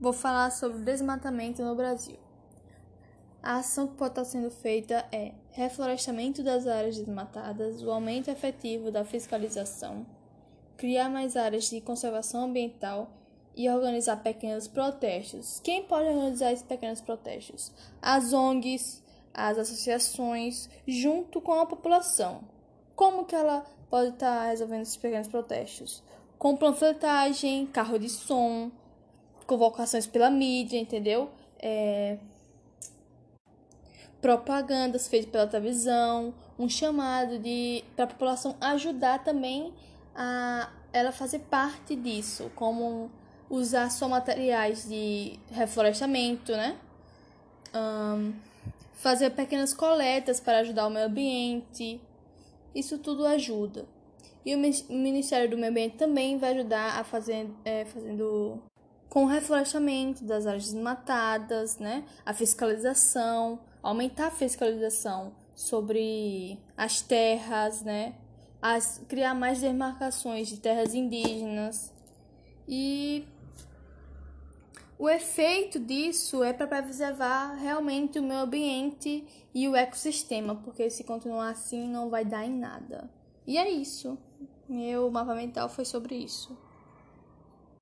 vou falar sobre desmatamento no Brasil. A ação que pode estar sendo feita é reflorestamento das áreas desmatadas, o aumento efetivo da fiscalização, criar mais áreas de conservação ambiental e organizar pequenos protestos. Quem pode organizar esses pequenos protestos? As ONGs, as associações, junto com a população. Como que ela pode estar resolvendo esses pequenos protestos? Com panfletagem, carro de som, convocações pela mídia, entendeu? É... Propagandas feitas pela televisão, um chamado de para a população ajudar também a ela fazer parte disso, como usar só materiais de reflorestamento, né? Um, fazer pequenas coletas para ajudar o meio ambiente. Isso tudo ajuda. E o Ministério do Meio Ambiente também vai ajudar a fazer é, fazendo com o reflorestamento das áreas desmatadas, né? A fiscalização, aumentar a fiscalização sobre as terras, né? As, criar mais demarcações de terras indígenas. E o efeito disso é para preservar realmente o meio ambiente e o ecossistema, porque se continuar assim não vai dar em nada. E é isso. Meu mapa mental foi sobre isso.